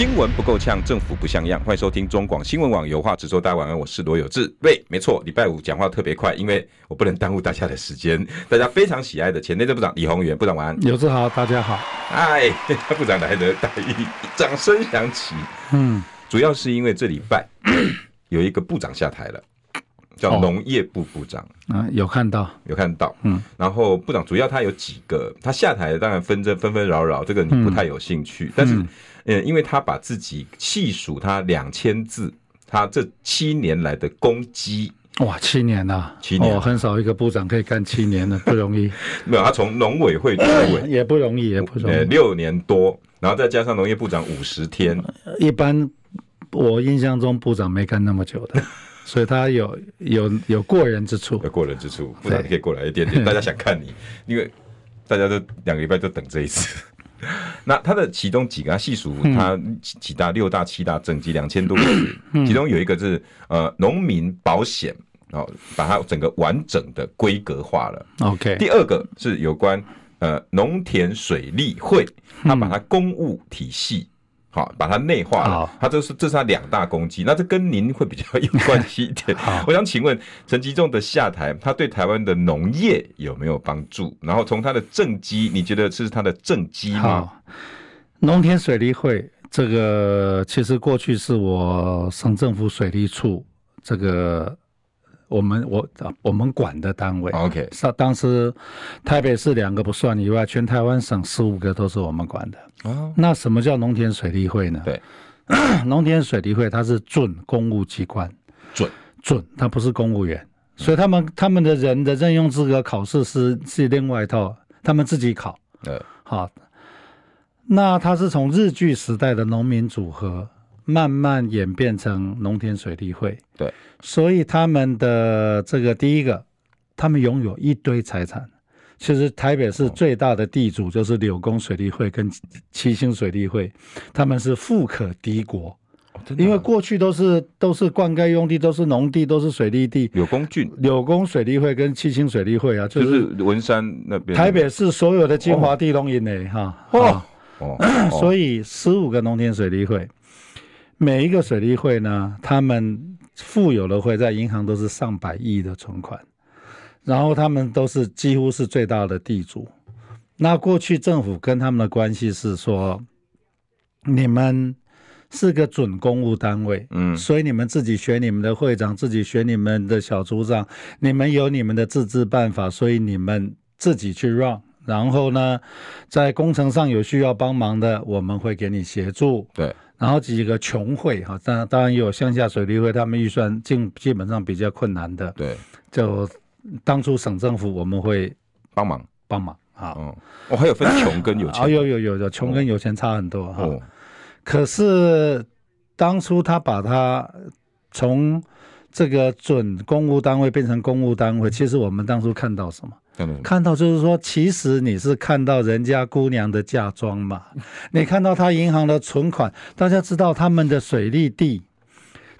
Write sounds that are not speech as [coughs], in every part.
新闻不够呛，政府不像样。欢迎收听中广新闻网有话直说。大家晚安，我是罗有志。喂，没错，礼拜五讲话特别快，因为我不能耽误大家的时间。大家非常喜爱的前内政部长李鸿源部长晚安。有志好，大家好。嗨，部长来的大意，[laughs] 掌声响起。嗯，主要是因为这礼拜 [coughs] 有一个部长下台了，叫农业部部长。啊、哦，有看到，有看到。嗯，然后部长主要他有几个，他下台当然纷争纷纷扰扰，这个你不太有兴趣，嗯、但是。嗯，因为他把自己细数他两千字，他这七年来的攻击，哇，七年呐，七年，哦，很少一个部长可以干七年的，[laughs] 不容易。没有，他从农委会主委 [coughs] 也不容易，也不容易，六年多，然后再加上农业部长五十天，一般我印象中部长没干那么久的，[laughs] 所以他有有有过人之处，有过人之处，部长你可以过来一点点，[laughs] 大家想看你，因为大家都两个礼拜都等这一次。[laughs] 那它的其中几个，他细数它几大六大七大政绩两千多个字，其中有一个是呃农民保险，哦，把它整个完整的规格化了。OK，第二个是有关呃农田水利会，它把它公务体系。好，把它内化了。它这是这是它两大攻击，那这跟您会比较有关系一点。我想请问陈吉仲的下台，他对台湾的农业有没有帮助？然后从他的政绩，你觉得是他的政绩吗？农田水利会这个其实过去是我省政府水利处这个。我们我我们管的单位，OK，上当时台北市两个不算以外，全台湾省十五个都是我们管的。哦，那什么叫农田水利会呢？对，[clears throat] 农田水利会它是准公务机关，准准，它不是公务员，所以他们他们的人的任用资格考试是是另外一套，他们自己考。对，好，那它是从日据时代的农民组合。慢慢演变成农田水利会，对，所以他们的这个第一个，他们拥有一堆财产。其实台北市最大的地主就是柳工水利会跟七星水利会，他们是富可敌国，因为过去都是都是灌溉用地，都是农地，都是水利地。柳工郡、柳工水利会跟七星水利会啊，就是文山那边。台北市所有的精华地都因内哈。哦。[clears throat] 哦，所以十五个农田水利会。每一个水利会呢，他们富有的会在银行都是上百亿的存款，然后他们都是几乎是最大的地主。那过去政府跟他们的关系是说，你们是个准公务单位，嗯，所以你们自己选你们的会长，自己选你们的小组长，你们有你们的自治办法，所以你们自己去 run。然后呢，在工程上有需要帮忙的，我们会给你协助。对。然后几个穷会哈，当然当然有乡下水利会，他们预算基基本上比较困难的。对，就当初省政府我们会帮忙帮忙啊。哦，哦，还有分穷跟有钱。哦，有有有有，穷跟有钱差很多哈。哦。可是当初他把它从这个准公务单位变成公务单位，其实我们当初看到什么？看到就是说，其实你是看到人家姑娘的嫁妆嘛？[laughs] 你看到她银行的存款，大家知道他们的水利地，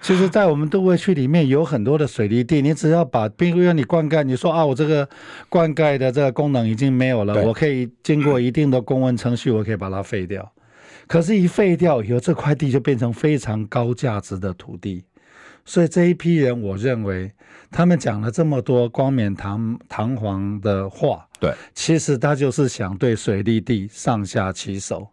其实，在我们都会区里面有很多的水利地，你只要把，比如说你灌溉，你说啊，我这个灌溉的这个功能已经没有了，我可以经过一定的公文程序，我可以把它废掉。可是，一废掉以后，这块地就变成非常高价值的土地。所以这一批人，我认为他们讲了这么多冠冕堂堂皇的话，对，其实他就是想对水利地上下其手，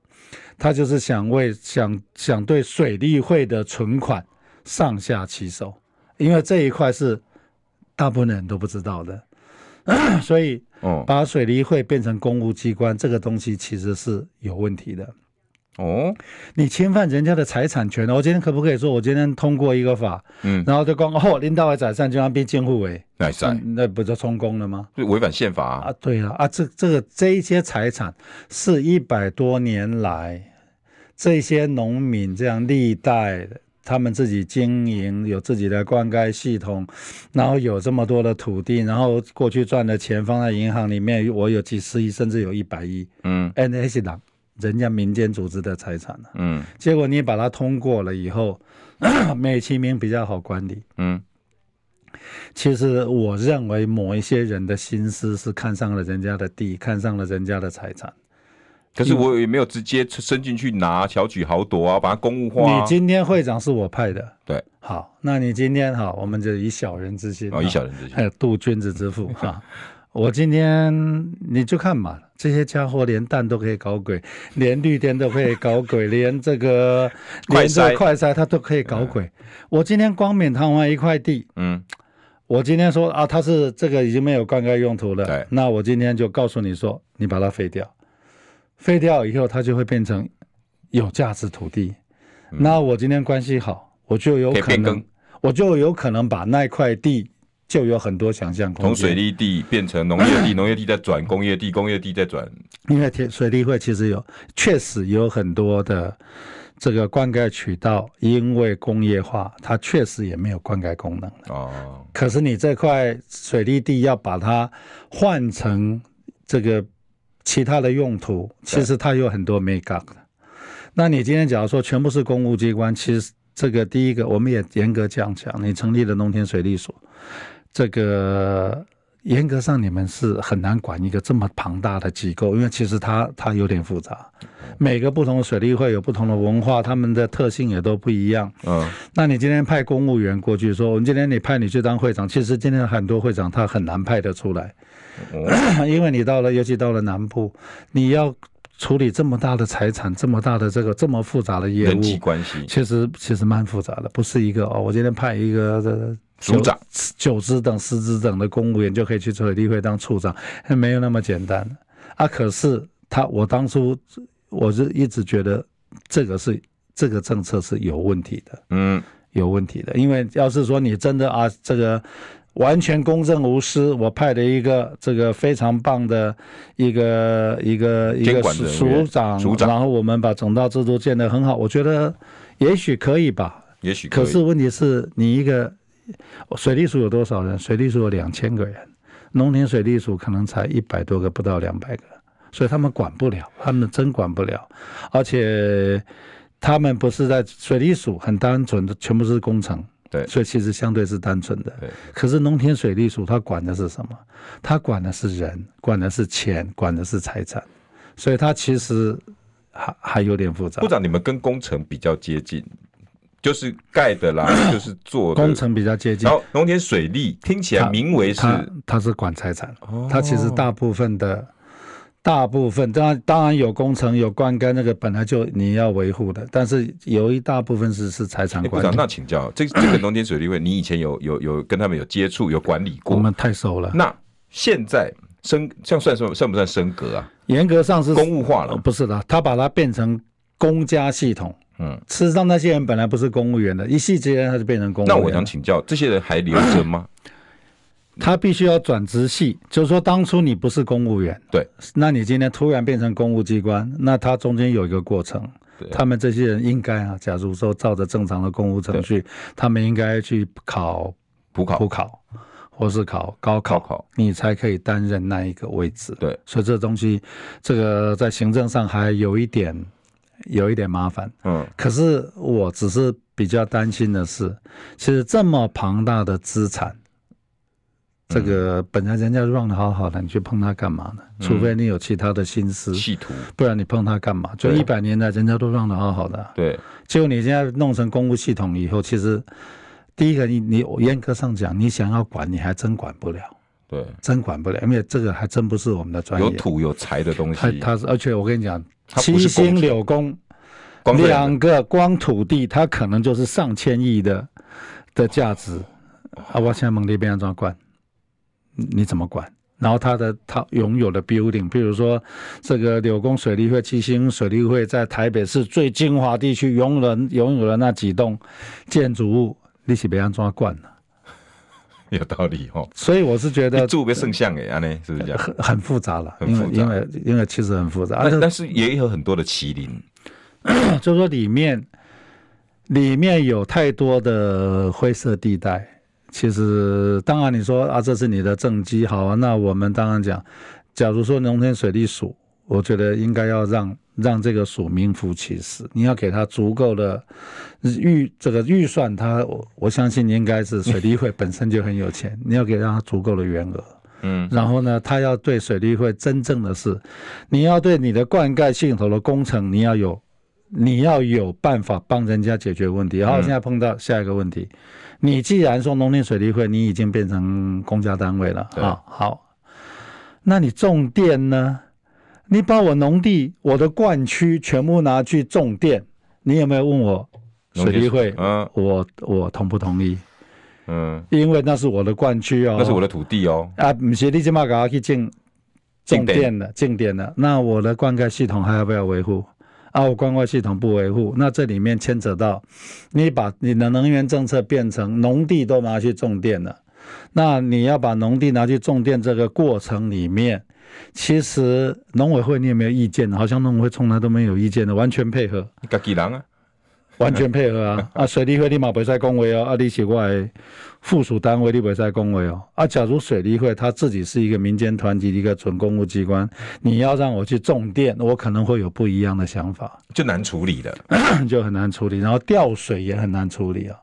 他就是想为想想对水利会的存款上下其手，因为这一块是大部分人都不知道的，[clears throat] 所以把水利会变成公务机关，这个东西其实是有问题的。哦，你侵犯人家的财产权，我今天可不可以说，我今天通过一个法，嗯，然后就讲哦，领导的财产就要被监护为，那是，那不就充公了吗？就违反宪法啊！啊，对啊，啊，这这个这一些财产是一百多年来这些农民这样历代他们自己经营，有自己的灌溉系统，然后有这么多的土地，然后过去赚的钱放在银行里面，我有几十亿，甚至有一百亿。嗯，那是党人家民间组织的财产，嗯，结果你把它通过了以后，[clears throat] 美其名比较好管理。嗯，其实我认为某一些人的心思是看上了人家的地，看上了人家的财产。可是我也没有直接伸进去拿，巧取豪夺啊，把它公务化。你今天会长是我派的，对，好，那你今天好，我们就以小人之心，哦，以小人之心，还有度君子之腹哈。[laughs] 我今天你就看嘛，这些家伙连蛋都可以搞鬼，[laughs] 连绿电都可以搞鬼，连这个 [laughs] 连这个快筛他都可以搞鬼。我今天光冕堂皇一块地，嗯，我今天说啊，他是这个已经没有灌溉用途了，对，那我今天就告诉你说，你把它废掉。废掉以后，它就会变成有价值土地。嗯、那我今天关系好，我就有可能，我就有可能把那块地就有很多想象空间。从水利地变成农业地，农业地再转工业地，工业地再转。因为铁水利会其实有确实有很多的这个灌溉渠道，因为工业化，它确实也没有灌溉功能。哦。可是你这块水利地要把它换成这个。其他的用途其实它有很多没搞的。那你今天假如说全部是公务机关，其实这个第一个我们也严格这样讲，你成立了农田水利所，这个严格上你们是很难管一个这么庞大的机构，因为其实它它有点复杂。每个不同的水利会有不同的文化，他们的特性也都不一样。嗯，那你今天派公务员过去说，我们今天你派你去当会长，其实今天很多会长他很难派得出来。[clears throat] 因为你到了，尤其到了南部，你要处理这么大的财产，这么大的这个这么复杂的业务，人际关系，其实其实蛮复杂的，不是一个哦，我今天派一个这处长、九职等、十职等的公务员就可以去水利会当处长，没有那么简单啊。可是他，我当初我是一直觉得这个是这个政策是有问题的，嗯，有问题的，因为要是说你真的啊，这个。完全公正无私，我派了一个这个非常棒的一个一个一个署长，署长，然后我们把总道制度建得很好，我觉得也许可以吧，也许可以。可是问题是你一个 [laughs] 水利署有多少人？水利署有两千个人，农田水利署可能才一百多个，不到两百个，所以他们管不了，他们真管不了，而且他们不是在水利署很单纯的，全部是工程。对，所以其实相对是单纯的。可是农田水利署它管的是什么？它管的是人，管的是钱，管的是财产，所以它其实还还有点复杂。部长，你们跟工程比较接近，就是盖的啦，[coughs] 就是做的工程比较接近。然后农田水利听起来名为是它，是管财产，它其实大部分的。大部分当然当然有工程有灌溉，那个本来就你要维护的，但是有一大部分是是财产管理。那请教这这个农田水利会，你以前有有有跟他们有接触有管理过？我们太熟了。那现在升这样算算算不算升格啊？严格上是公务化了，不是的，他把它变成公家系统。嗯，事实上那些人本来不是公务员的，一夕之间他就变成公务员。那我想请教，这些人还留着吗？[coughs] 他必须要转职系，就是说当初你不是公务员，对，那你今天突然变成公务机关，那他中间有一个过程，对，他们这些人应该啊，假如说照着正常的公务程序，他们应该去考补考、补考，或是考高考，考，你才可以担任那一个位置。对，所以这东西，这个在行政上还有一点，有一点麻烦。嗯，可是我只是比较担心的是，其实这么庞大的资产。这个本来人家 run 的好好的，你去碰它干嘛呢？除非你有其他的心思，企图，不然你碰它干嘛？就一百年来人家都 run 的好好的，对。结果你现在弄成公务系统以后，其实第一个你你严格上讲，你想要管，你还真管不了，对，真管不了，因为这个还真不是我们的专业。有土有财的东西，它它是，而且我跟你讲，七星柳工两个光土地，它可能就是上千亿的的价值啊！我现在蒙那边怎么管？你怎么管？然后他的他拥有的 building，比如说这个柳工水利会、七星水利会在台北市最精华地区拥有拥有了那几栋建筑物，你是别人怎么管呢？[laughs] 有道理哦。所以我是觉得住个圣像哎，安呢是不是这样？很很复杂了，因为因为因为其实很复杂。但但是也有很多的麒麟，[clears throat] 就是说里面里面有太多的灰色地带。其实，当然你说啊，这是你的政绩，好啊，那我们当然讲，假如说农田水利署，我觉得应该要让让这个署名副其实，你要给他足够的预这个预算，他我我相信应该是水利会本身就很有钱，你要给他足够的员额。嗯，然后呢，他要对水利会真正的是，你要对你的灌溉系统的工程，你要有，你要有办法帮人家解决问题。然后现在碰到下一个问题，你既然说农林水利会，你已经变成公家单位了啊，好，那你种电呢？你把我农地、我的灌区全部拿去种电，你有没有问我水利会？嗯，我我同不同意？嗯，因为那是我的灌区哦，那是我的土地哦。啊，不是你这么搞去种种电的，种电的，那我的灌溉系统还要不要维护？啊，我灌溉系统不维护，那这里面牵扯到你把你的能源政策变成农地都拿去种电了，那你要把农地拿去种电这个过程里面，其实农委会你有没有意见？好像农委会从来都没有意见的，完全配合。你自己人啊。完全配合啊！[laughs] 啊，水利会你嘛不使恭维哦，啊，你是我的附属单位，你不使恭维哦。啊，假如水利会他自己是一个民间团体，一个准公务机关，你要让我去种电，我可能会有不一样的想法，就难处理的，[coughs] 就很难处理。然后调水也很难处理啊。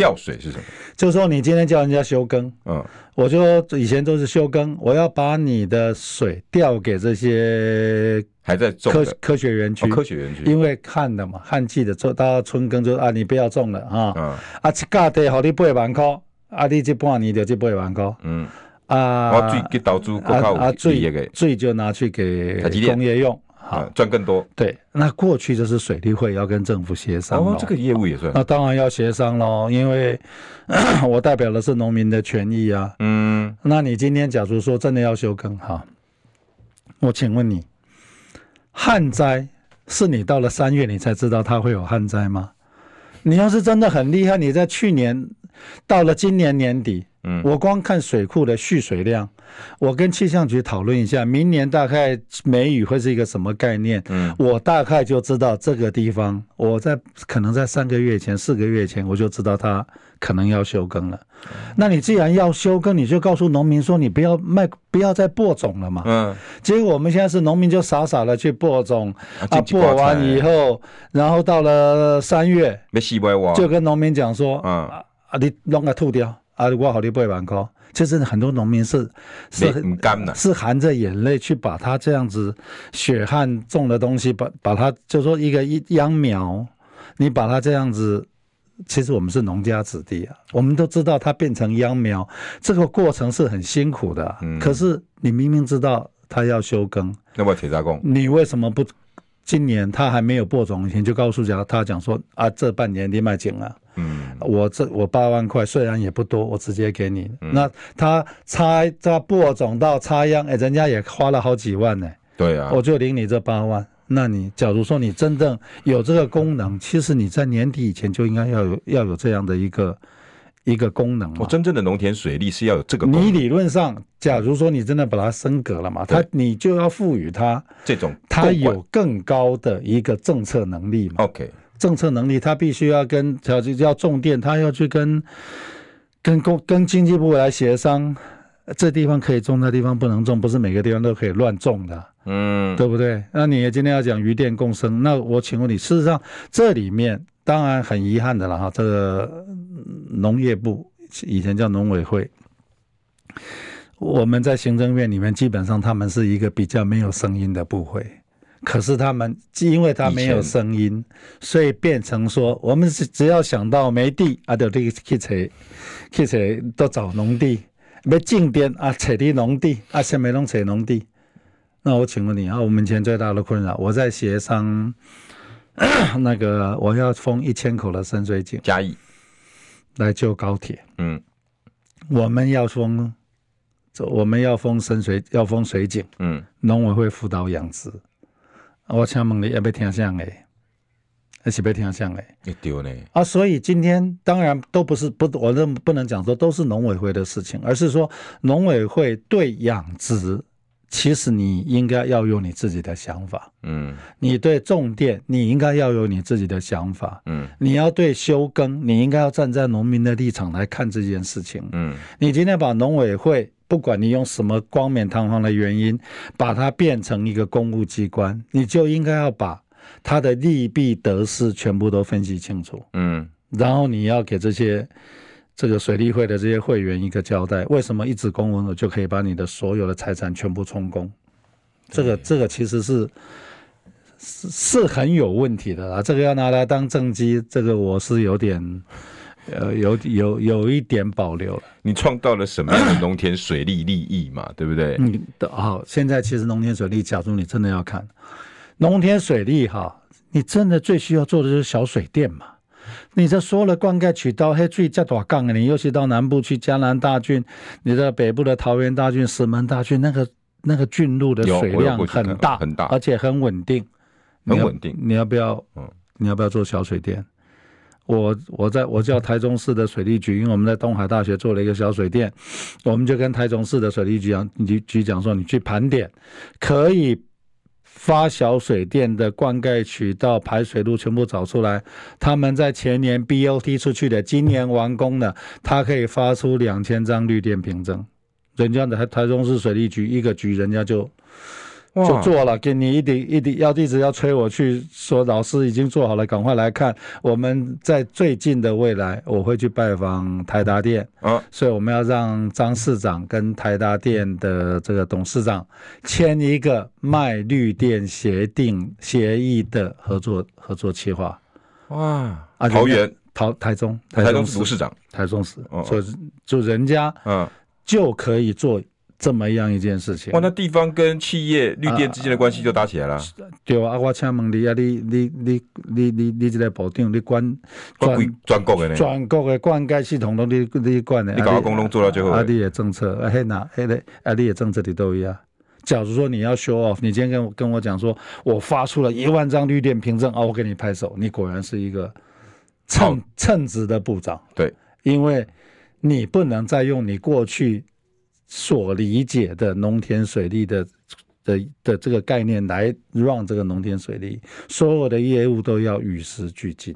调水是什么？就是说你今天叫人家休耕，嗯，我就以前都是休耕，我要把你的水调给这些。还在种科科学园区，科学园区，因为旱的嘛，旱季的做到春耕就啊，你不要种了啊，嗯、啊，一甲地好你八万块，啊，你这半年就这八万块，嗯，啊，我水给投资更靠啊，水水就拿去给工业用，好赚更多。对，那过去就是水利会要跟政府协商哦，这个业务也算，那当然要协商喽，因为 [coughs] 我代表的是农民的权益啊，嗯，那你今天假如说真的要休耕哈，我请问你。旱灾是你到了三月你才知道它会有旱灾吗？你要是真的很厉害，你在去年到了今年年底，嗯，我光看水库的蓄水量。我跟气象局讨论一下，明年大概梅雨会是一个什么概念？嗯，我大概就知道这个地方，我在可能在三个月前、四个月前，我就知道它可能要休耕了。那你既然要休耕，你就告诉农民说，你不要卖，不要再播种了嘛。嗯，结果我们现在是农民就傻傻的去播种，啊，播完以后，然后到了三月，就跟农民讲说，啊啊，你弄个吐掉，啊，我好你八万块。其实很多农民是是很干是含着眼泪去把它这样子血汗种的东西，把把它就说一个一秧苗，你把它这样子，其实我们是农家子弟啊，我们都知道它变成秧苗这个过程是很辛苦的。嗯，可是你明明知道它要休耕，那么铁渣工，你为什么不今年他还没有播种以前就告诉讲他讲说啊，这半年你卖紧了。嗯，我这我八万块虽然也不多，我直接给你。嗯、那他插他播种到插秧，哎，人家也花了好几万呢。对啊，我就领你这八万。那你假如说你真正有这个功能，其实你在年底以前就应该要有要有这样的一个一个功能。我真正的农田水利是要有这个功能。你理论上，假如说你真的把它升格了嘛，它你就要赋予它这种，它有更高的一个政策能力嘛。OK。政策能力，它必须要跟要要种电，它要去跟跟工跟经济部来协商，这地方可以种，那地方不能种，不是每个地方都可以乱种的，嗯，对不对？那你也今天要讲鱼电共生，那我请问你，事实上这里面当然很遗憾的了哈，这个农业部以前叫农委会，我们在行政院里面基本上他们是一个比较没有声音的部会。可是他们，因为他没有声音，所以变成说，我们只只要想到没地啊，就去去找，去找都找农地，要种电啊，找地农地啊，什么拢找农地。那我请问你啊，我们以前最大的困扰，我在协商，[coughs] 那个我要封一千口的深水井，嘉义来救高铁。嗯，我们要封，我们要封深水，要封水井。嗯，农委会辅导养殖。我请问你要不要听相诶？还是不要听相诶？你丢呢？啊，所以今天当然都不是不，我认不能讲说都是农委会的事情，而是说农委会对养殖其实你应该要有你自己的想法，嗯，你对种电，你应该要有你自己的想法，嗯，你要对休耕，你应该要站在农民的立场来看这件事情，嗯，你今天把农委会，不管你用什么冠冕堂皇的原因，把它变成一个公务机关，你就应该要把它的利弊得失全部都分析清楚，嗯，然后你要给这些。这个水利会的这些会员一个交代，为什么一纸公文我就可以把你的所有的财产全部充公？这个这个其实是是是很有问题的啦。这个要拿来当政绩，这个我是有点呃有有有一点保留了。你创造了什么样的农田水利利益嘛？对不对？嗯，好。现在其实农田水利，假如你真的要看农田水利哈，你真的最需要做的就是小水电嘛。你这说了灌溉渠道，嘿，最加大杠啊，你尤其到南部去，江南大郡，你的北部的桃园大郡、石门大郡，那个那个郡路的水量很大，很大，而且很稳定，很稳定。你要不要？嗯，你要不要做小水电？我我在我叫台中市的水利局，因为我们在东海大学做了一个小水电，我们就跟台中市的水利局讲，局局长说，你去盘点，可以。发小水电的灌溉渠道、排水路全部找出来，他们在前年 BOT 出去的，今年完工了，他可以发出两千张绿电凭证，人家的台台中市水利局一个局，人家就。就做了，给你一定一定要一直要催我去说，老师已经做好了，赶快来看。我们在最近的未来，我会去拜访台达电。啊，所以我们要让张市长跟台达电的这个董事长签一个卖绿电协定协议的合作合作计划。哇，啊，桃园、桃台中、台中市。市长、台中市，所以就人家嗯。就可以做。这么样一件事情，哇！那地方跟企业绿电之间的关系就搭起来了。啊对啊，我请问你啊，你你你你你你这个部长，你管全全国的呢？全国的灌溉系统都你你管的。你搞公路做到最后，啊，你的政策啊，嘿哪嘿嘞，啊，你的政策你都一样。假如说你要 show off，你今天跟我跟我讲说，我发出了一万张绿电凭证，啊，我给你拍手，你果然是一个称称职的部长。对，因为你不能再用你过去。所理解的农田水利的的的这个概念来 run 这个农田水利，所有的业务都要与时俱进。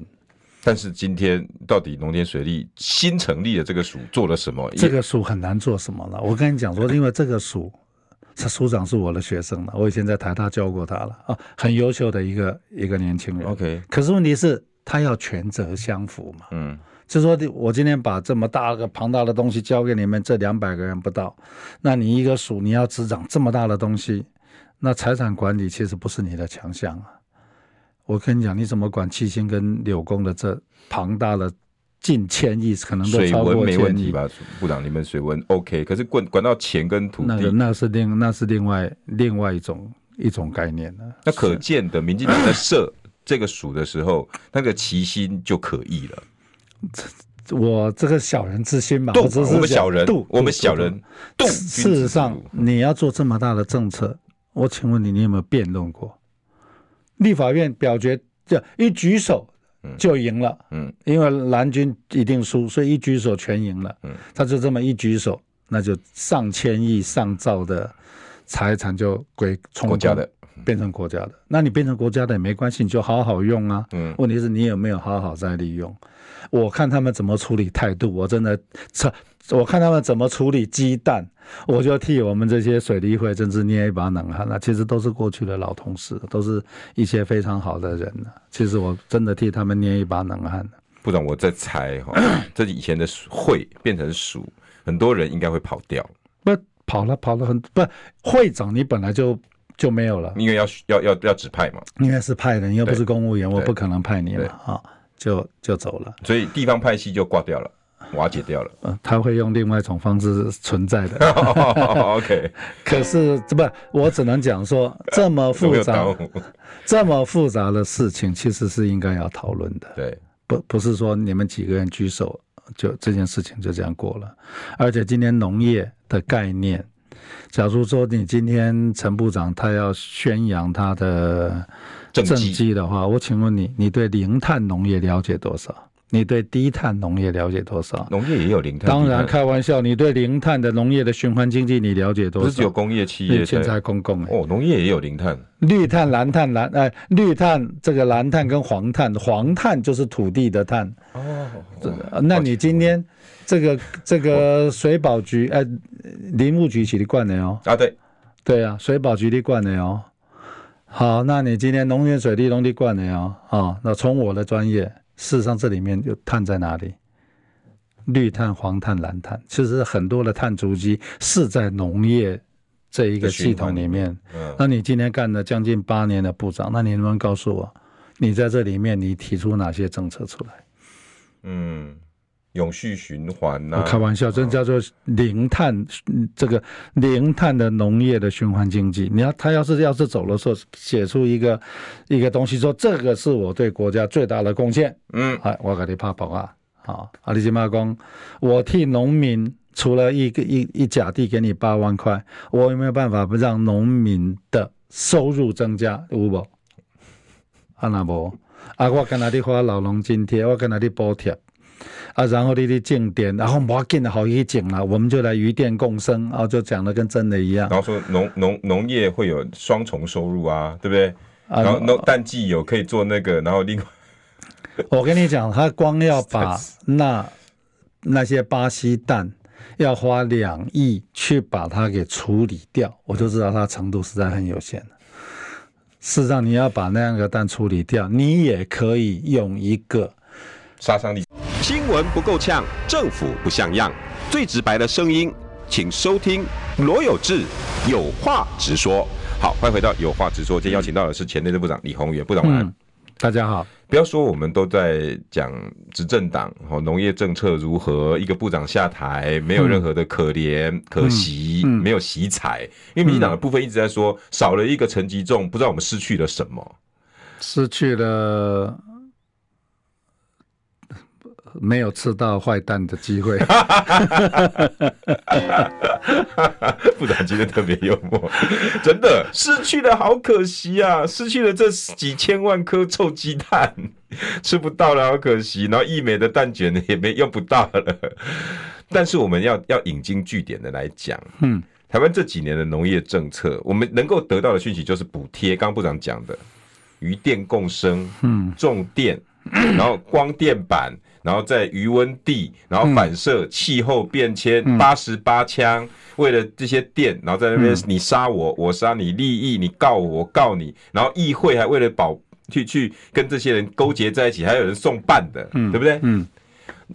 但是今天到底农田水利新成立的这个署做了什么？这个署很难做什么了。我跟你讲说，因为这个署，他署长是我的学生了，我以前在台大教过他了啊，很优秀的一个一个年轻人。OK，可是问题是，他要权责相符嘛。嗯。就说我今天把这么大个庞大的东西交给你们这两百个人不到，那你一个署你要执掌这么大的东西，那财产管理其实不是你的强项啊。我跟你讲，你怎么管七星跟柳工的这庞大的近千亿，可能都超过千亿。水文没问题吧，部长？你们水文 OK，可是管管到钱跟土地，那个那是另那是另外另外一种一种概念了。那可见的，民进党在设这个署的时候，那个旗心就可疑了。我这个小人之心嘛，我们小人，我们小人。事实上，你要做这么大的政策，我请问你，你有没有辩论过？立法院表决，这一举手就赢了。嗯，因为蓝军一定输，所以一举手全赢了。嗯，他就这么一举手，那就上千亿、上兆的财产就归国家的，变成国家的。那你变成国家的也没关系，你就好好用啊。嗯，问题是你有没有好好再利用？我看他们怎么处理态度，我真的，我看他们怎么处理鸡蛋，我就替我们这些水利会真是捏一把冷汗了。其实都是过去的老同事，都是一些非常好的人。其实我真的替他们捏一把冷汗。部长，我在猜哈，[clears throat] 这以前的会变成署，很多人应该会跑掉。不跑了，跑了很不会长，你本来就就没有了，因为要要要要指派嘛，应该是派的，你又不是公务员，我不可能派你了啊。就就走了，所以地方派系就挂掉了，瓦解掉了。嗯，他会用另外一种方式存在的。OK，[laughs] 可是这不，我只能讲说，[laughs] 这么复杂，[laughs] 这么复杂的事情，其实是应该要讨论的。对，不不是说你们几个人举手就这件事情就这样过了。而且今天农业的概念，假如说你今天陈部长他要宣扬他的。政绩的话，我请问你，你对零碳农业了解多少？你对低碳农业了解多少？农业也有零碳。当然，开玩笑，你对零碳的农业的循环经济你了解多少？不是只有工业企业，现在公共哦，农业也有零碳。绿碳、蓝碳、蓝哎，绿碳这个蓝碳跟黄碳，黄碳就是土地的碳。哦，那你今天这个这个水保局哎，林务局起的灌的哦。啊，对，对啊，水保局的灌的哦。好，那你今天农田水利农地灌的哦。啊，那从我的专业。事实上，这里面就碳在哪里？绿碳、黄碳、蓝碳，其实很多的碳足迹是在农业这一个系统里面。嗯，那你今天干了将近八年的部长，那你能不能告诉我，你在这里面你提出哪些政策出来？嗯。永续循环呐、啊！开玩笑，这叫做零碳，哦、这个零碳的农业的循环经济。你要他要是要是走的时候，写出一个一个东西，说这个是我对国家最大的贡献。嗯，哎，我给你拍报啊，好，阿里金马公，我替农民除了一个一一甲地给你八万块，我有没有办法不让农民的收入增加？有不？啊那无？啊，我跟他的发老农津贴，我跟他的补贴。啊，然后你的种电，然后我建的好一景啊，我们就来渔电共生啊，就讲的跟真的一样。然后说农农农业会有双重收入啊，对不对？然后农淡季有可以做那个，然后另外，[laughs] 我跟你讲，他光要把 [laughs] 那那些巴西蛋要花两亿去把它给处理掉，我就知道它程度实在很有限了。事实上，你要把那样的蛋处理掉，你也可以用一个杀伤力。新闻不够呛，政府不像样，最直白的声音，请收听罗有志有话直说。好，欢迎回到有话直说。今天邀请到的是前内政部长李鸿源部长，晚安、嗯。大家好，不要说我们都在讲执政党和农业政策如何，一个部长下台没有任何的可怜、嗯、可惜，嗯嗯、没有喜彩。因为民进党的部分一直在说少了一个陈吉仲，不知道我们失去了什么，失去了。没有吃到坏蛋的机会，[laughs] 部长今天特别幽默，真的失去了，好可惜啊！失去了这几千万颗臭鸡蛋，吃不到了，好可惜。然后义美的蛋卷呢，也没用不到了。但是我们要要引经据典的来讲，嗯，台湾这几年的农业政策，我们能够得到的讯息就是补贴。刚刚部长讲的，与电共生，嗯，种电，然后光电板。然后在余温地，然后反射气候变迁，八十八枪，为了这些电，然后在那边你杀我，我杀你，利益你告我，我告你，然后议会还为了保去去跟这些人勾结在一起，还有人送办的，对不对？嗯，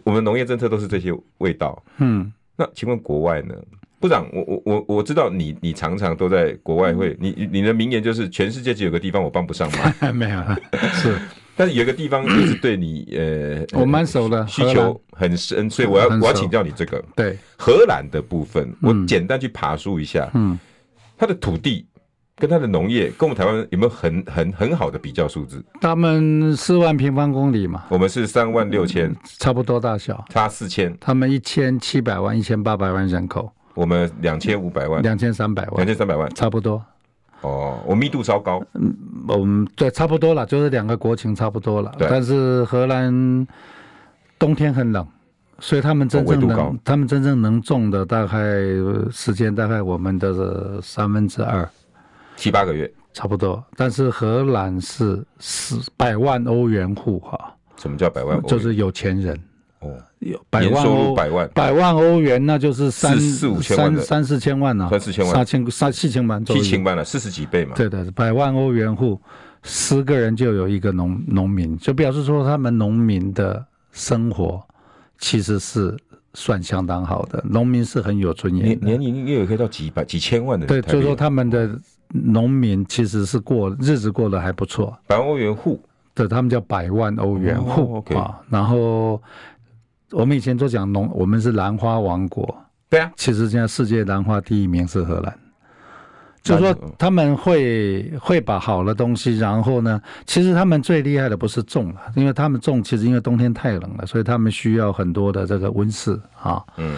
我们农业政策都是这些味道。嗯，那请问国外呢？部长，我我我我知道你你常常都在国外会，你你的名言就是全世界只有个地方我帮不上忙。[laughs] 没有，是。但是有一个地方就是对你，[coughs] 呃，我蛮熟的，需求很深，所以我要我要请教你这个。对，荷兰的部分，我简单去爬梳一下，嗯，它的土地跟它的农业跟我们台湾有没有很很很好的比较数字？他们四万平方公里嘛，我们是三万六千，差不多大小，差四千。他们一千七百万、一千八百万人口，我们两千五百万、两千三百万、两千三百万，差不多。哦，我密度超高，嗯，我们对差不多了，就是两个国情差不多了。对，但是荷兰冬天很冷，所以他们真正能，他们真正能种的大概时间大概我们的三分之二，七八个月差不多。但是荷兰是是百万欧元户哈，什么叫百万欧元？就是有钱人。哦，有百万欧百万。百万欧元，那就是三四五千万三三四千万呢，三四千万，三千三四千万，七千万了，四十几倍嘛。对的，百万欧元户，十个人就有一个农农民，就表示说他们农民的生活其实是算相当好的，农民是很有尊严，年年龄也有可以到几百几千万的。对，就是说他们的农民其实是过日子过得还不错。百万欧元户，对，他们叫百万欧元户啊，然后。我们以前都讲农，我们是兰花王国。对啊，其实现在世界兰花第一名是荷兰。就是说他们会会把好的东西，然后呢，其实他们最厉害的不是种了，因为他们种其实因为冬天太冷了，所以他们需要很多的这个温室啊。嗯。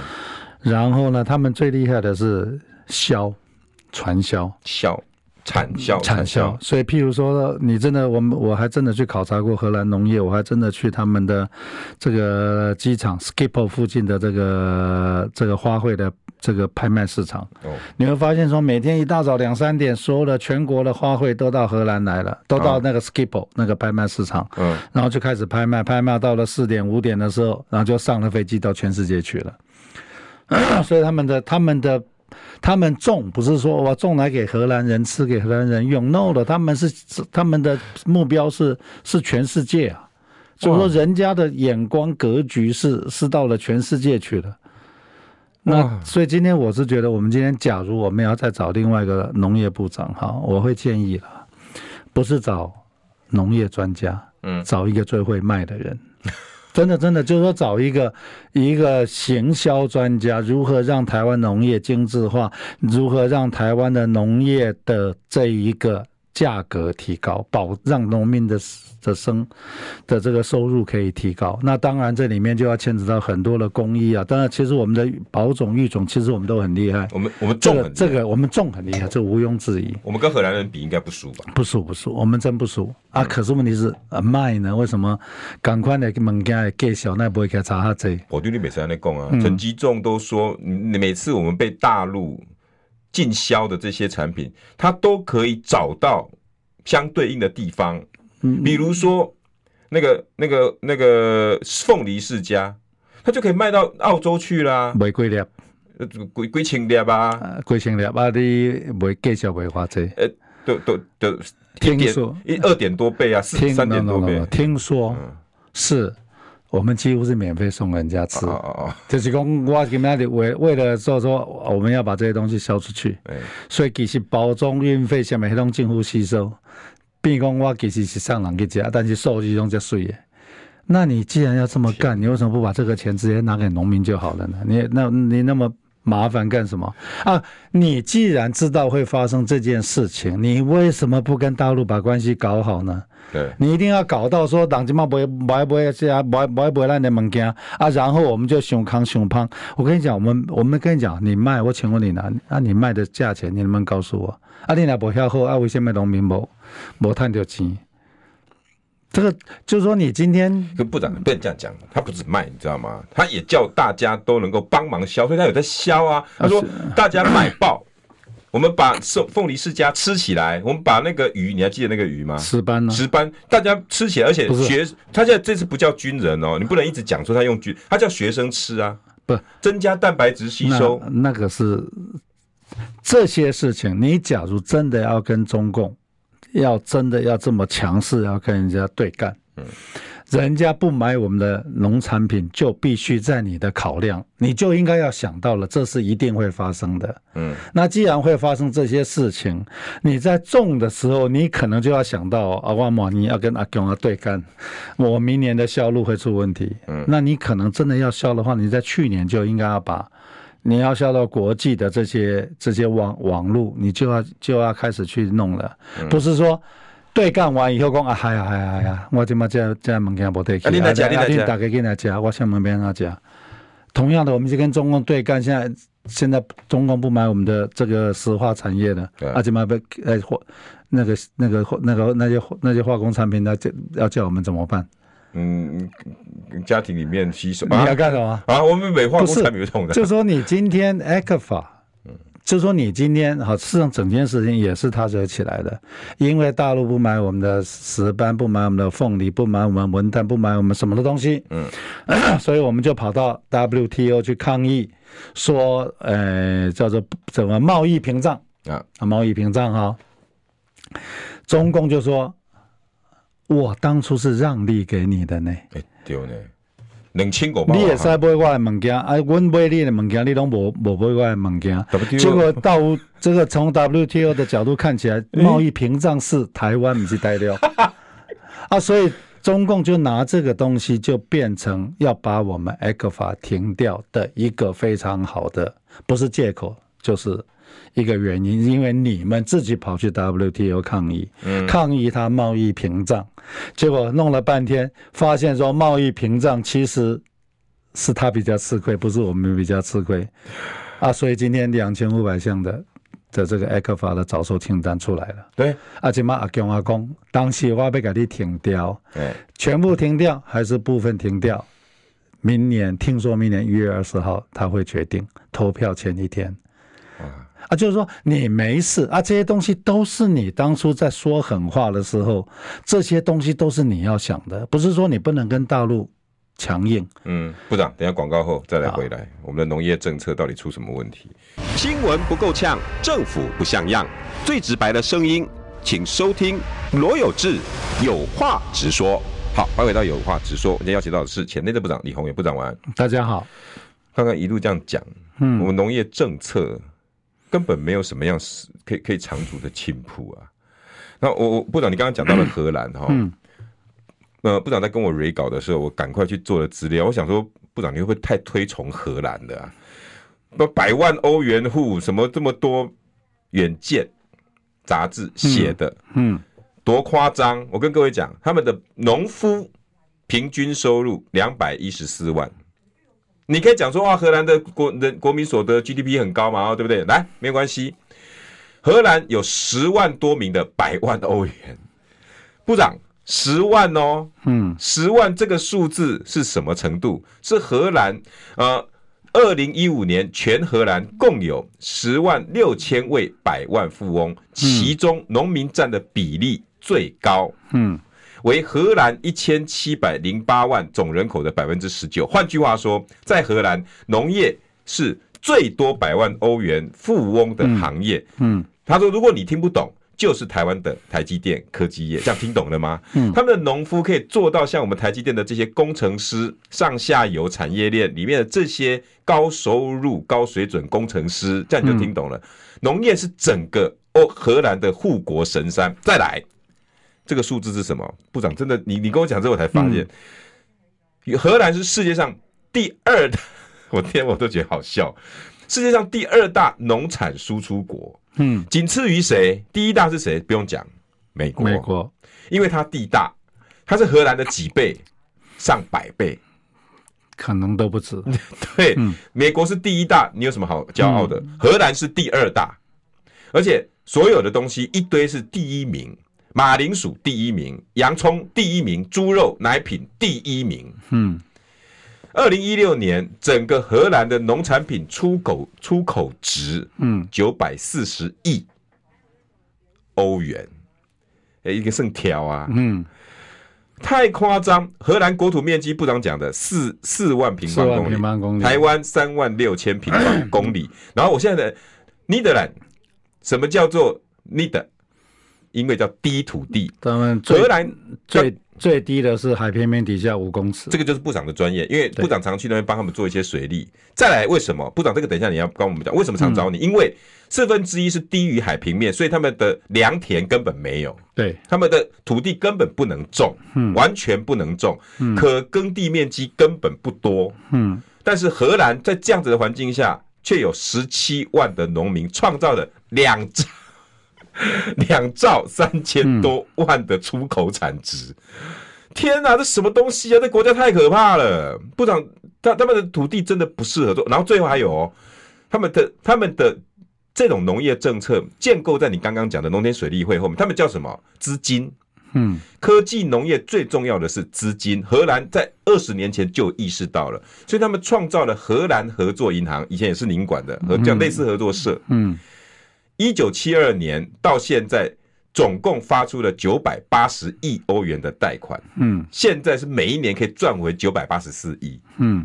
然后呢，他们最厉害的是销，传销。销。产销产销。所以，譬如说，你真的，我们我还真的去考察过荷兰农业，我还真的去他们的这个机场 Schiphol 附近的这个这个花卉的。这个拍卖市场，哦，你会发现说，每天一大早两三点，所有的全国的花卉都到荷兰来了，都到那个 Schiphol 那个拍卖市场，嗯，然后就开始拍卖，拍卖到了四点五点的时候，然后就上了飞机到全世界去了。[coughs] 所以他们的他们的他们种不是说我种来给荷兰人吃，给荷兰人用，no 的，他们是他们的目标是是全世界啊，就是说人家的眼光格局是是到了全世界去了。那所以今天我是觉得，我们今天假如我们要再找另外一个农业部长哈，我会建议了，不是找农业专家，嗯，找一个最会卖的人，[laughs] 真的真的就是说找一个一个行销专家，如何让台湾农业精致化，如何让台湾的农业的这一个价格提高，保让农民的。的生的这个收入可以提高，那当然这里面就要牵扯到很多的工艺啊。当然，其实我们的保种育种，其实我们都很厉害。我们我们种很这个，这个、我们种很厉害，这毋庸置疑。我们跟荷兰人比，应该不输吧？不输不输，我们真不输啊！可是问题是啊，卖呢？为什么赶快的物件介绍，那不会给他查下这？我对你每次在那讲啊，陈吉仲都说，你每次我们被大陆进销的这些产品，它都可以找到相对应的地方。比如说，那个、那个、那个凤梨世家，它就可以卖到澳洲去啦。卖几粒？呃，几几千粒啊？几千粒啊？你卖介绍卖花这？呃，都都都，听说一二点多倍啊，三点多倍。听说是我们几乎是免费送人家吃，就是讲我今天为为了说说我们要把这些东西销出去，所以其实包装运费下面都近乎吸收。变讲，我其实是上人去吃，但是收入拢较水的。那你既然要这么干，你为什么不把这个钱直接拿给农民就好了呢？你那你那么麻烦干什么啊？你既然知道会发生这件事情，你为什么不跟大陆把关系搞好呢？对，你一定要搞到说，党金嘛不会不会不会这样，不会不会不会烂的物件啊，然后我们就熊康熊胖。我跟你讲，我们我们跟你讲，你卖，我请问你呢？啊，你卖的价钱，你能不能告诉我？啊，你那不晓好，啊，为什么农民无？没赚到钱，这个就是说，你今天跟部长不能这样讲，他不止卖，你知道吗？他也叫大家都能够帮忙销，所以他有在销啊。他说大家买爆，我们把凤凤梨世家吃起来，我们把那个鱼，你还记得那个鱼吗？石斑呢？石斑，大家吃起来，而且学他现在这次不叫军人哦，你不能一直讲说他用军，他叫学生吃啊，不增加蛋白质吸收，那，那个是这些事情。你假如真的要跟中共。要真的要这么强势，要跟人家对干，嗯，人家不买我们的农产品，就必须在你的考量，你就应该要想到了，这是一定会发生的，嗯。那既然会发生这些事情，你在种的时候，你可能就要想到阿瓦玛尼要跟阿共啊对干，我明年的销路会出问题，嗯。那你可能真的要销的话，你在去年就应该要把。你要销到国际的这些这些网网络，你就要就要开始去弄了，嗯、不是说对干完以后讲啊嗨呀嗨呀嗨呀，我怎么这这物件不对起，啊你来讲你来吃，大家进来讲，我向门边那讲。同样的，我们就跟中共对干，现在现在中共不买我们的这个石化产业了，啊，怎么被呃化那个那个那个那些那些化工产品，那叫要叫我们怎么办？嗯，家庭里面吸收，你要干什么啊？我们美化工产品用的，就说你今天 ECFA，嗯，就说你今天好，事上整件事情也是他惹起来的，因为大陆不买我们的石斑，不买我们的凤梨，不买我们文旦，不买我们什么的东西，嗯，所以我们就跑到 WTO 去抗议，说，呃，叫做怎么贸易屏障啊，贸易屏障哈，中共就说。我当初是让利给你的呢，哎、欸，对呢，两千个，你也是买我的物件，啊，我买你的物件，你拢无无买我的物件，结果到 [laughs] 这个从 WTO 的角度看起来，贸易屏障是台湾不是代表，[laughs] 啊，所以中共就拿这个东西就变成要把我们 ECFA 停掉的一个非常好的，不是借口，就是。一个原因，因为你们自己跑去 WTO 抗议，嗯、抗议他贸易屏障，结果弄了半天，发现说贸易屏障其实是他比较吃亏，不是我们比较吃亏啊！所以今天两千五百项的的这个 ECFA 的早收清单出来了。对，阿金妈阿公阿公，当时我要给你停掉，对，全部停掉还是部分停掉？明年听说明年一月二十号他会决定投票前一天。啊，就是说你没事啊，这些东西都是你当初在说狠话的时候，这些东西都是你要想的，不是说你不能跟大陆强硬。嗯，部长，等下广告后再来回来，我们的农业政策到底出什么问题？新闻不够呛，政府不像样，最直白的声音，请收听罗有志有话直说。好，欢迎回到有话直说，我今天邀请到的是前内政部长李鸿源部长，晚安。大家好，刚刚一路这样讲，嗯，我们农业政策。根本没有什么样可以可以长足的进步啊！那我我部长，你刚刚讲到了荷兰哈，嗯，呃，部长在跟我 re 稿的时候，我赶快去做了资料。我想说，部长你会不会太推崇荷兰的啊？不，百万欧元户，什么这么多远见杂志写的，嗯，多夸张！我跟各位讲，他们的农夫平均收入两百一十四万。你可以讲说，哇，荷兰的国人国民所得 GDP 很高嘛，对不对？来，没关系。荷兰有十万多名的百万欧元，部长，十万哦，嗯，十万这个数字是什么程度？是荷兰呃，二零一五年全荷兰共有十万六千位百万富翁，其中农民占的比例最高，嗯。为荷兰一千七百零八万总人口的百分之十九。换句话说，在荷兰，农业是最多百万欧元富翁的行业。嗯，嗯他说，如果你听不懂，就是台湾的台积电科技业，这样听懂了吗？嗯，他们的农夫可以做到像我们台积电的这些工程师，上下游产业链里面的这些高收入、高水准工程师，这样你就听懂了。农业是整个哦荷兰的护国神山。再来。这个数字是什么？部长，真的，你你跟我讲之后，我才发现，荷兰是世界上第二大，[laughs] 我天，我都觉得好笑。世界上第二大农产输出国，嗯，仅次于谁？第一大是谁？不用讲，美国。美国，因为它地大，它是荷兰的几倍，上百倍，可能都不止。[laughs] 对，美国是第一大，你有什么好骄傲的？荷兰是第二大，而且所有的东西一堆是第一名。马铃薯第一名，洋葱第一名，猪肉奶品第一名。嗯，二零一六年整个荷兰的农产品出口出口值，嗯，九百四十亿欧元，哎，一个剩条啊，嗯，太夸张。荷兰国土面积部长讲的四四万平方公里，台湾三万六千平方公里。然后我现在的 Netherlands，什么叫做 Nether？因为叫低土地，他们荷兰最最低的是海平面底下五公尺，这个就是部长的专业，因为部长常去那边帮他们做一些水利。再来，为什么？部长这个等一下你要跟我们讲，为什么常找你？因为四分之一是低于海平面，所以他们的良田根本没有，对，他们的土地根本不能种，完全不能种，可耕地面积根本不多，嗯，但是荷兰在这样子的环境下，却有十七万的农民创造了两兆。两兆三千多万的出口产值，天哪，这什么东西啊？这国家太可怕了！部长，他他们的土地真的不适合做。然后最后还有哦，他们的他们的这种农业政策建构在你刚刚讲的农田水利会后面，他们叫什么？资金。嗯，科技农业最重要的是资金。荷兰在二十年前就意识到了，所以他们创造了荷兰合作银行，以前也是您管的，和叫类似合作社。嗯。一九七二年到现在，总共发出了九百八十亿欧元的贷款。嗯，现在是每一年可以赚回九百八十四亿。嗯，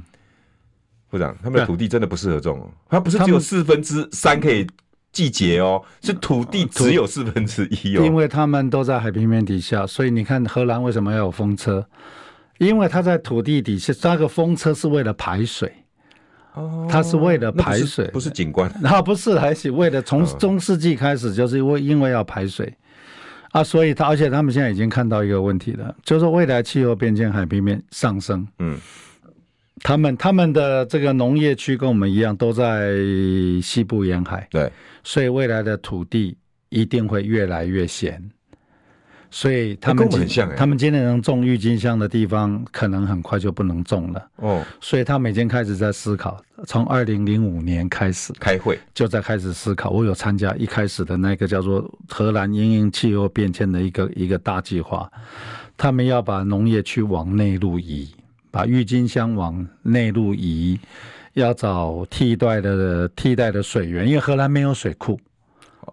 部长，他们的土地真的不适合种哦。它不是只有四分之三可以季节哦，是土地只有四分之一哦。因为他们都在海平面底下，所以你看荷兰为什么要有风车？因为它在土地底下，那个风车是为了排水。它是为了排水，不是景观。[laughs] 啊不是，[laughs] 还是为了从中世纪开始，就是因为因为要排水啊，所以他而且他们现在已经看到一个问题了，就是未来气候变迁，海平面上升。嗯，他们他们的这个农业区跟我们一样，都在西部沿海。对，所以未来的土地一定会越来越咸。所以他们很像，他们今年能种郁金香的地方，可能很快就不能种了。哦，所以他们已经开始在思考，从二零零五年开始开会，就在开始思考。我有参加一开始的那个叫做荷兰因应气候变迁的一个一个大计划，他们要把农业去往内陆移，把郁金香往内陆移，要找替代的替代的水源，因为荷兰没有水库。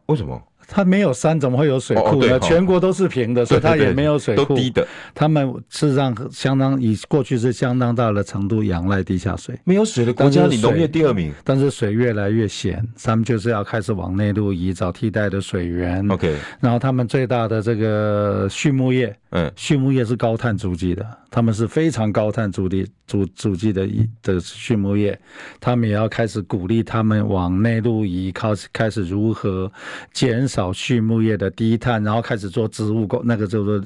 为什么？它没有山，怎么会有水库呢？全国都是平的，所以它也没有水库。都低的。他们事实上相当以过去是相当大的程度仰赖地下水。没有水的国家，你农业第二名。但是水越来越咸，他们就是要开始往内陆移，找替代的水源。OK。然后他们最大的这个畜牧业，嗯，畜牧业是高碳足迹的，他们是非常高碳足迹足足迹的的畜牧业，他们也要开始鼓励他们往内陆移，靠开始如何减少。畜牧业的低碳，然后开始做植物工，那个叫做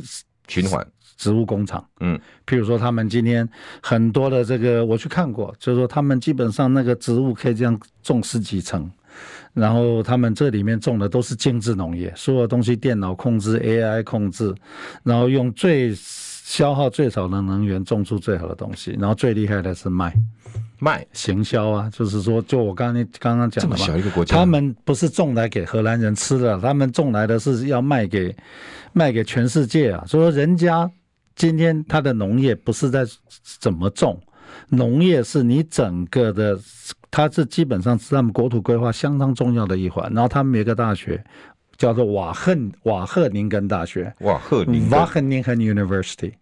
循环植物工厂。嗯，譬如说他们今天很多的这个，我去看过，就是说他们基本上那个植物可以这样种十几层，然后他们这里面种的都是精致农业，所有东西电脑控制、AI 控制，然后用最消耗最少的能源种出最好的东西，然后最厉害的是卖。卖行销啊，就是说，就我刚才刚刚讲的嘛，这么小一个国家，他们不是种来给荷兰人吃的，他们种来的是要卖给卖给全世界啊。所以说，人家今天他的农业不是在怎么种，农业是你整个的，它是基本上是他们国土规划相当重要的一环。然后他们有一个大学叫做瓦赫瓦赫宁根大学，瓦赫宁瓦赫宁根 University。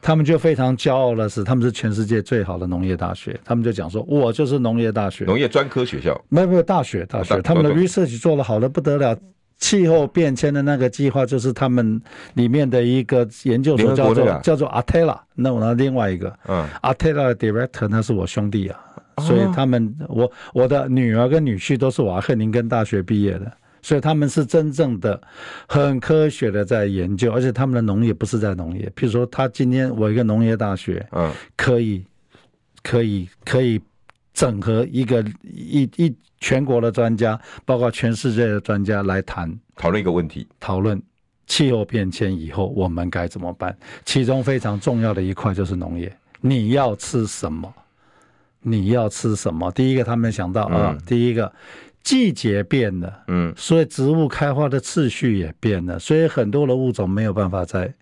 他们就非常骄傲的是，他们是全世界最好的农业大学。他们就讲说，我就是农业大学，农业专科学校。没有没有大学，大学，他们的 research 做的好的不得了。气候变迁的那个计划就是他们里面的一个研究所，叫做叫做 Atella。那我呢，另外一个，嗯，Atella 的 director 那是我兄弟啊，所以他们我我的女儿跟女婿都是瓦赫宁根大学毕业的。所以他们是真正的很科学的在研究，而且他们的农业不是在农业。譬如说，他今天我一个农业大学，嗯，可以可以可以整合一个一一全国的专家，包括全世界的专家来谈讨论一个问题，讨论气候变迁以后我们该怎么办。其中非常重要的一块就是农业，你要吃什么？你要吃什么？第一个他们想到啊，第一个。季节变了，嗯，所以植物开花的次序也变了，所以很多的物种没有办法再、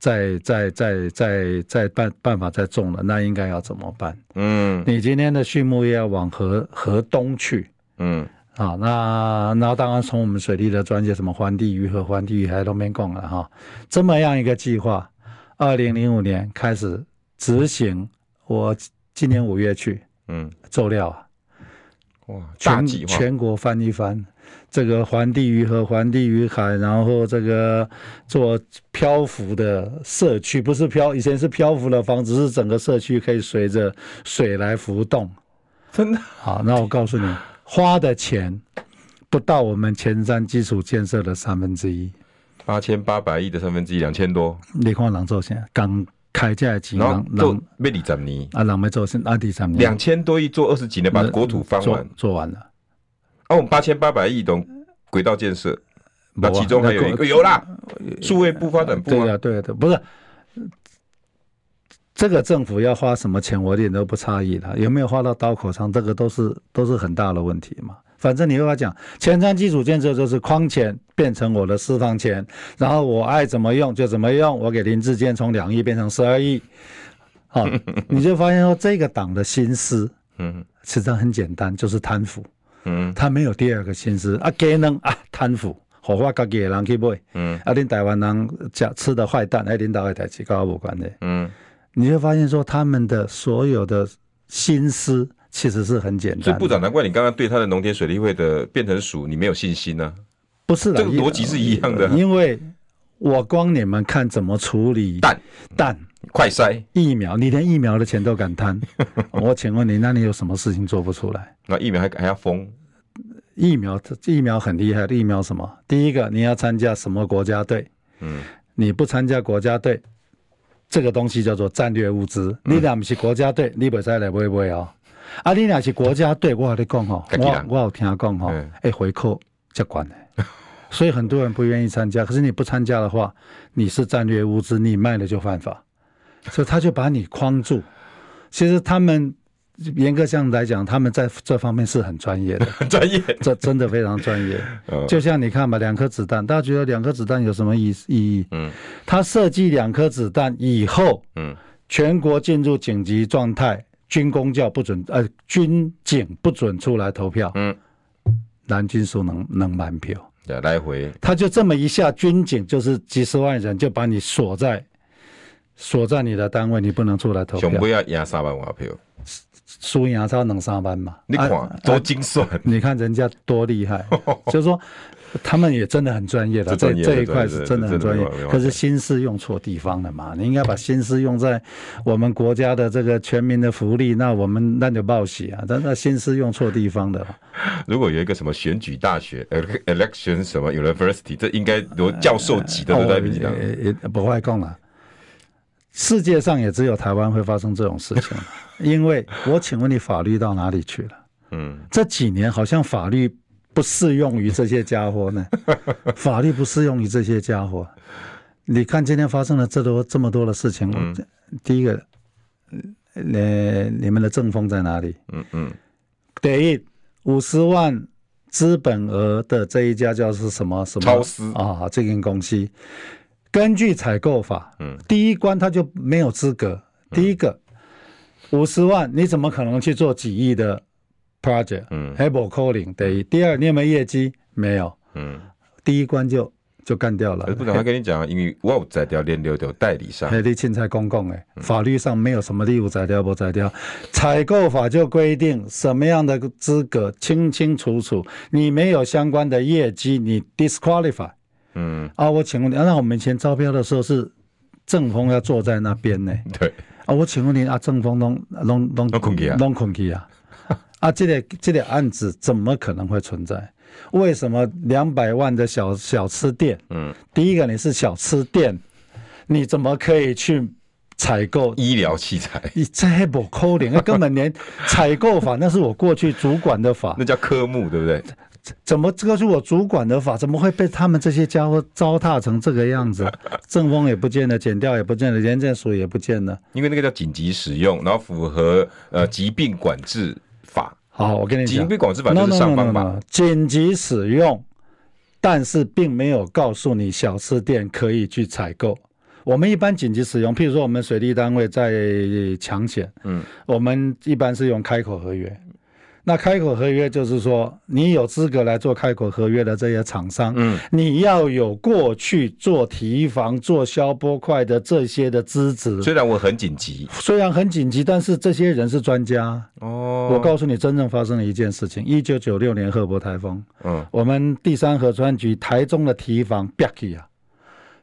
再、再、再、再、再办办法再种了，那应该要怎么办？嗯，你今天的畜牧业要往河河东去，嗯，啊，那那当然从我们水利的专业，什么环地鱼和、环地鱼还都没供了哈，这么样一个计划，二零零五年开始执行，我今年五月去，嗯，做料啊。哇！全全国翻一翻，这个环地鱼和、环地鱼海，然后这个做漂浮的社区，不是漂，以前是漂浮的房子，是整个社区可以随着水来浮动。真的？好，那我告诉你，花的钱不到我们前瞻基础建设的三分之一，八千八百亿的三分之一，两千多。你看人做啥？刚。开价几然后做没二十年啊，人没做是两千多亿做二十几年，把国土翻完，做完了。哦，我们八千八百亿懂轨道建设，那其中还有一个有啦，数位部发展部对啊，对对，不是这个政府要花什么钱，我一点都不诧异的。有没有花到刀口上，这个都是都是很大的问题嘛。反正你跟他讲，前瞻基础建设就是框钱变成我的私房钱，然后我爱怎么用就怎么用。我给林志坚从两亿变成十二亿，好，[laughs] 你就发现说这个党的心思，嗯，实际上很简单，就是贪腐，嗯，他没有第二个心思啊，给能啊贪腐，好话自己的人去买，嗯，啊，恁台湾人吃吃的坏蛋，哎，领导的代志跟我无关的，嗯，你就发现说他们的所有的心思。其实是很简单，所以部长，难怪你刚刚对他的农田水利会的变成鼠，你没有信心呢？不是的，这个逻辑是一样的。因为我光你们看怎么处理蛋蛋快筛疫苗，你连疫苗的钱都敢贪，我请问你，那你有什么事情做不出来？[laughs] 那疫苗还还要封？疫苗疫苗很厉害的，疫苗什么？第一个你要参加什么国家队？嗯，你不参加国家队，这个东西叫做战略物资。你俩不是国家队，你不再来买买哦。啊，你那是国家队，我跟你讲吼，我我有听讲吼，哎，回扣这关的，所以很多人不愿意参加。可是你不参加的话，你是战略物资，你卖了就犯法，所以他就把你框住。其实他们严格上来讲，他们在这方面是很专业的，很 [laughs] 专业，这真的非常专业。就像你看吧，两颗子弹，大家觉得两颗子弹有什么意意义？嗯，他设计两颗子弹以后，嗯，全国进入紧急状态。军公教不准，呃，军警不准出来投票。嗯，蓝军书能能满票，对，来回。他就这么一下，军警就是几十万人就把你锁在锁在你的单位，你不能出来投票。不要压三万票，输赢差能三万嘛？你看多精算，你看人家多厉害，[laughs] 就是说。[laughs] 他们也真的很专业的，这这一块是真的很专业。可是心思用错地方了嘛？你应该把心思用在我们国家的这个全民的福利，那我们那就报喜啊！但那心思用错地方的。[laughs] 如果有一个什么选举大学，election 什么 university，这应该有教授级的都在名单。也不会讲了。世界上也只有台湾会发生这种事情，因为我请问你，法律到哪里去了？[laughs] 嗯，这几年好像法律。不适用于这些家伙呢？[laughs] 法律不适用于这些家伙。你看今天发生了这多这么多的事情，嗯、第一个，呃，你们的政风在哪里？嗯嗯。第一，五十万资本额的这一家叫是什么什么？超市啊，这间公司根据采购法，嗯，第一关他就没有资格。第一个，五十万，你怎么可能去做几亿的？project，嗯，还不扣零。第一，第二，你有没有业绩？没有，嗯，第一关就就干掉了。部长，他跟你讲，因为我有在调联流的代理商，你凊彩公共诶，法律上没有什么义务在掉不在掉，采购法就规定什么样的资格清清楚楚，你没有相关的业绩，你 disqualify。嗯，啊，我请问你，那我们以前招标的时候是正风要坐在那边呢？[laughs] 对，啊，我请问你，啊，正风拢拢拢拢困去啊，拢困去啊。啊，这个这个案子怎么可能会存在？为什么两百万的小小吃店？嗯，第一个你是小吃店，你怎么可以去采购医疗器材？你这不可能，那根本连采购法 [laughs] 那是我过去主管的法，那叫科目，对不对？怎么这个是我主管的法？怎么会被他们这些家伙糟蹋成这个样子？[laughs] 政风也不见了，减掉也不见了，廉政署也不见了，因为那个叫紧急使用，然后符合呃疾病管制。法好，我跟你讲，紧急管制法就是上方法，紧急使用，但是并没有告诉你小吃店可以去采购。我们一般紧急使用，譬如说我们水利单位在抢险，嗯，我们一般是用开口合约。那开口合约就是说，你有资格来做开口合约的这些厂商，嗯，你要有过去做提防、做消波块的这些的资质。虽然我很紧急，虽然很紧急，但是这些人是专家。哦，我告诉你，真正发生了一件事情：一九九六年赫伯台风，嗯，我们第三河川局台中的堤防憋气啊，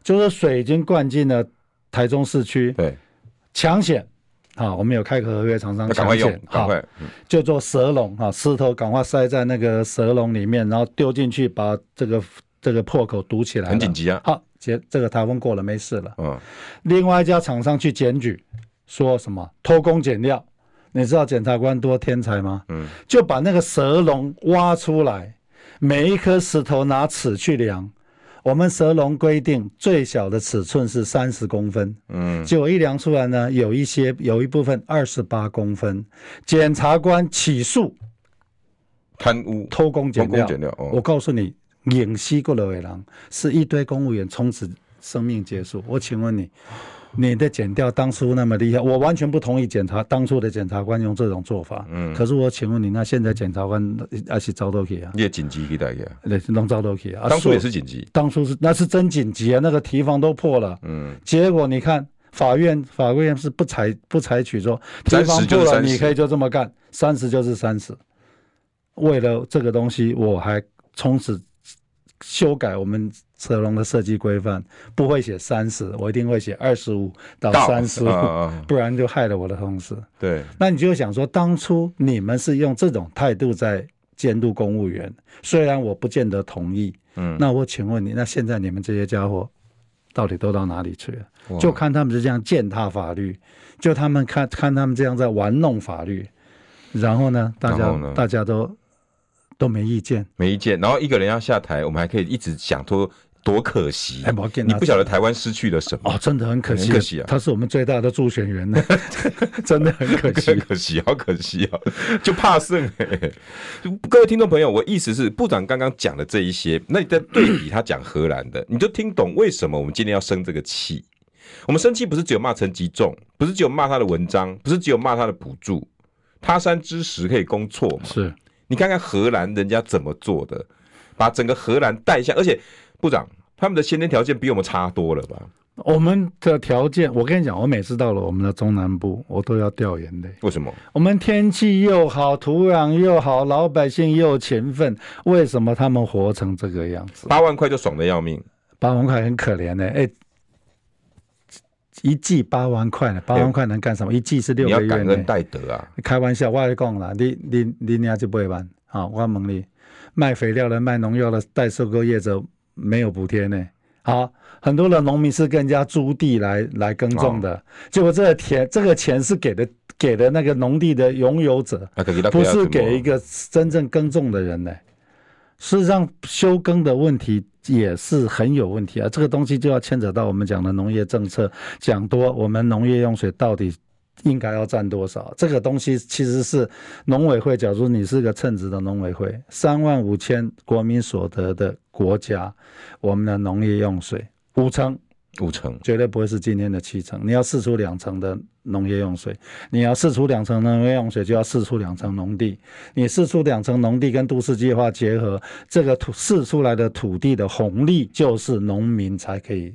就是水已经灌进了台中市区，对，抢险。啊，我们有开口合约厂商抢险，好，就做蛇笼啊，石头赶快塞在那个蛇笼里面，然后丢进去，把这个这个破口堵起来。很紧急啊！好，结这个台风过了，没事了。嗯。另外一家厂商去检举，说什么偷工减料？你知道检察官多天才吗？嗯。就把那个蛇笼挖出来，每一颗石头拿尺去量。我们蛇龙规定最小的尺寸是三十公分，嗯，结果一量出来呢，有一些有一部分二十八公分，检察官起诉贪污、偷工减料。哦、我告诉你，影西过了尾狼是一堆公务员从此生命结束。我请问你。你的检调当初那么厉害，我完全不同意检察当初的检察官用这种做法。嗯，可是我请问你，那现在检察官还是遭到起啊？也紧急给大家，对，能遭到起啊？当初也是紧急，当初是那是真紧急啊，那个提防都破了。嗯，结果你看法院，法院是不采不采取说提防破了你可以就这么干，三十就是三十。为了这个东西，我还从此。修改我们蛇笼的设计规范，不会写三十，我一定会写二十五到三十五，不然就害了我的同事。对，那你就想说，当初你们是用这种态度在监督公务员，虽然我不见得同意。嗯，那我请问你，那现在你们这些家伙到底都到哪里去了？就看他们是这样践踏法律，就他们看看他们这样在玩弄法律，然后呢，大家大家都。都没意见，没意见。然后一个人要下台，我们还可以一直想说多可惜。哎、你不晓得台湾失去了什么？哦，真的很可惜，可惜啊！他是我们最大的助选员呢，[laughs] 真的很可惜，可惜，好可惜啊！就怕胜哎、欸。各位听众朋友，我意思是，部长刚刚讲的这一些，那你在对比他讲荷兰的，你就听懂为什么我们今天要生这个气？我们生气不是只有骂陈吉仲，不是只有骂他的文章，不是只有骂他的补助。他山之石可以攻错嘛？是。你看看荷兰人家怎么做的，把整个荷兰带下，而且部长他们的先天条件比我们差多了吧？我们的条件，我跟你讲，我每次到了我们的中南部，我都要掉眼泪。为什么？我们天气又好，土壤又好，老百姓又勤奋，为什么他们活成这个样子？八万块就爽的要命，八万块很可怜呢、欸。哎，一季八万块呢？八万块能干什么？一季是六个月。你要感恩戴德啊！开玩笑，我跟你讲啦，你你你俩就不会玩。好，我问你，卖肥料的、卖农药的、代收购业者没有补贴呢？好，很多的农民是跟人家租地来来耕种的，哦、结果这个田这个钱是给的给的那个农地的拥有者，不是给一个真正耕种的人呢。事实上，休耕的问题也是很有问题啊。这个东西就要牵扯到我们讲的农业政策，讲多我们农业用水到底。应该要占多少？这个东西其实是农委会。假如你是个称职的农委会，三万五千国民所得的国家，我们的农业用水五成，五成绝对不会是今天的七成。你要试出两成的农业用水，你要试出两成农业用水，就要试出两成农地。你试出两成农地跟都市计划结合，这个土试出来的土地的红利，就是农民才可以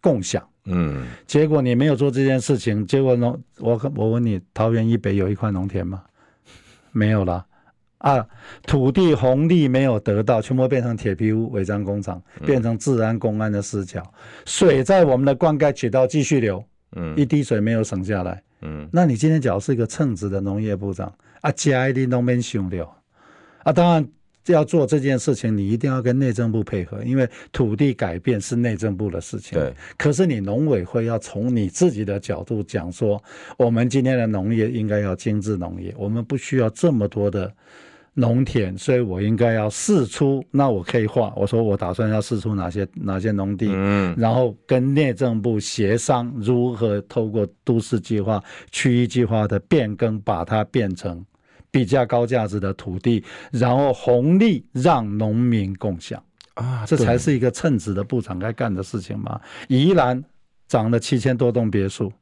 共享。嗯，结果你没有做这件事情，结果农我我问你，桃园以北有一块农田吗？没有了啊，土地红利没有得到，全部变成铁皮屋、违章工厂，变成治安公安的死角。水在我们的灌溉渠道继续流，嗯，一滴水没有省下来，嗯，那你今天假如是一个称职的农业部长啊，加一滴农民熊流啊，当然。要做这件事情，你一定要跟内政部配合，因为土地改变是内政部的事情。对。可是你农委会要从你自己的角度讲说，我们今天的农业应该要精致农业，我们不需要这么多的农田，所以我应该要释出。那我可以画，我说我打算要释出哪些哪些农地，嗯，然后跟内政部协商如何透过都市计划、区域计划的变更，把它变成。比较高价值的土地，然后红利让农民共享啊，这才是一个称职的部长该干的事情嘛。宜兰涨了七千多栋别墅，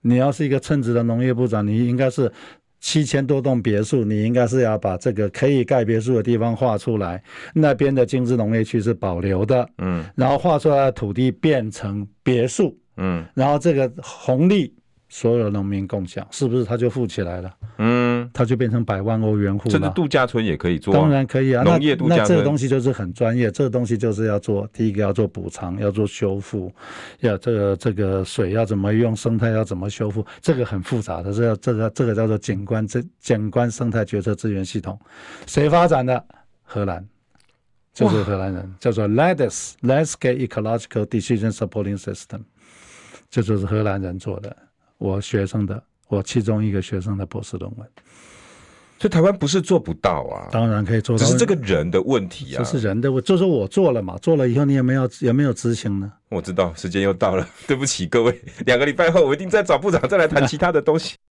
你要是一个称职的农业部长，你应该是七千多栋别墅，你应该是要把这个可以盖别墅的地方画出来，那边的精致农业区是保留的，嗯，然后画出来的土地变成别墅，嗯，然后这个红利。所有农民共享，是不是他就富起来了？嗯，他就变成百万欧元户了。甚至度假村也可以做，当然可以啊。农业度假村，那那这个东西就是很专业，这个东西就是要做第一个要做补偿，要做修复，要这个这个水要怎么用，生态要怎么修复，这个很复杂的，这个这个这个叫做景观这景观生态决策资源系统，谁发展的？荷兰，就是荷兰人，叫做 LADES（Landscape Ecological Decision Supporting System，这就是荷兰人做的。我学生的，我其中一个学生的博士论文，所以台湾不是做不到啊，当然可以做到，只是这个人的问题啊，这是人的问题，就是我做了嘛，做了以后你有没有有没有执行呢？我知道时间又到了，对不起各位，两个礼拜后我一定再找部长再来谈其他的东西。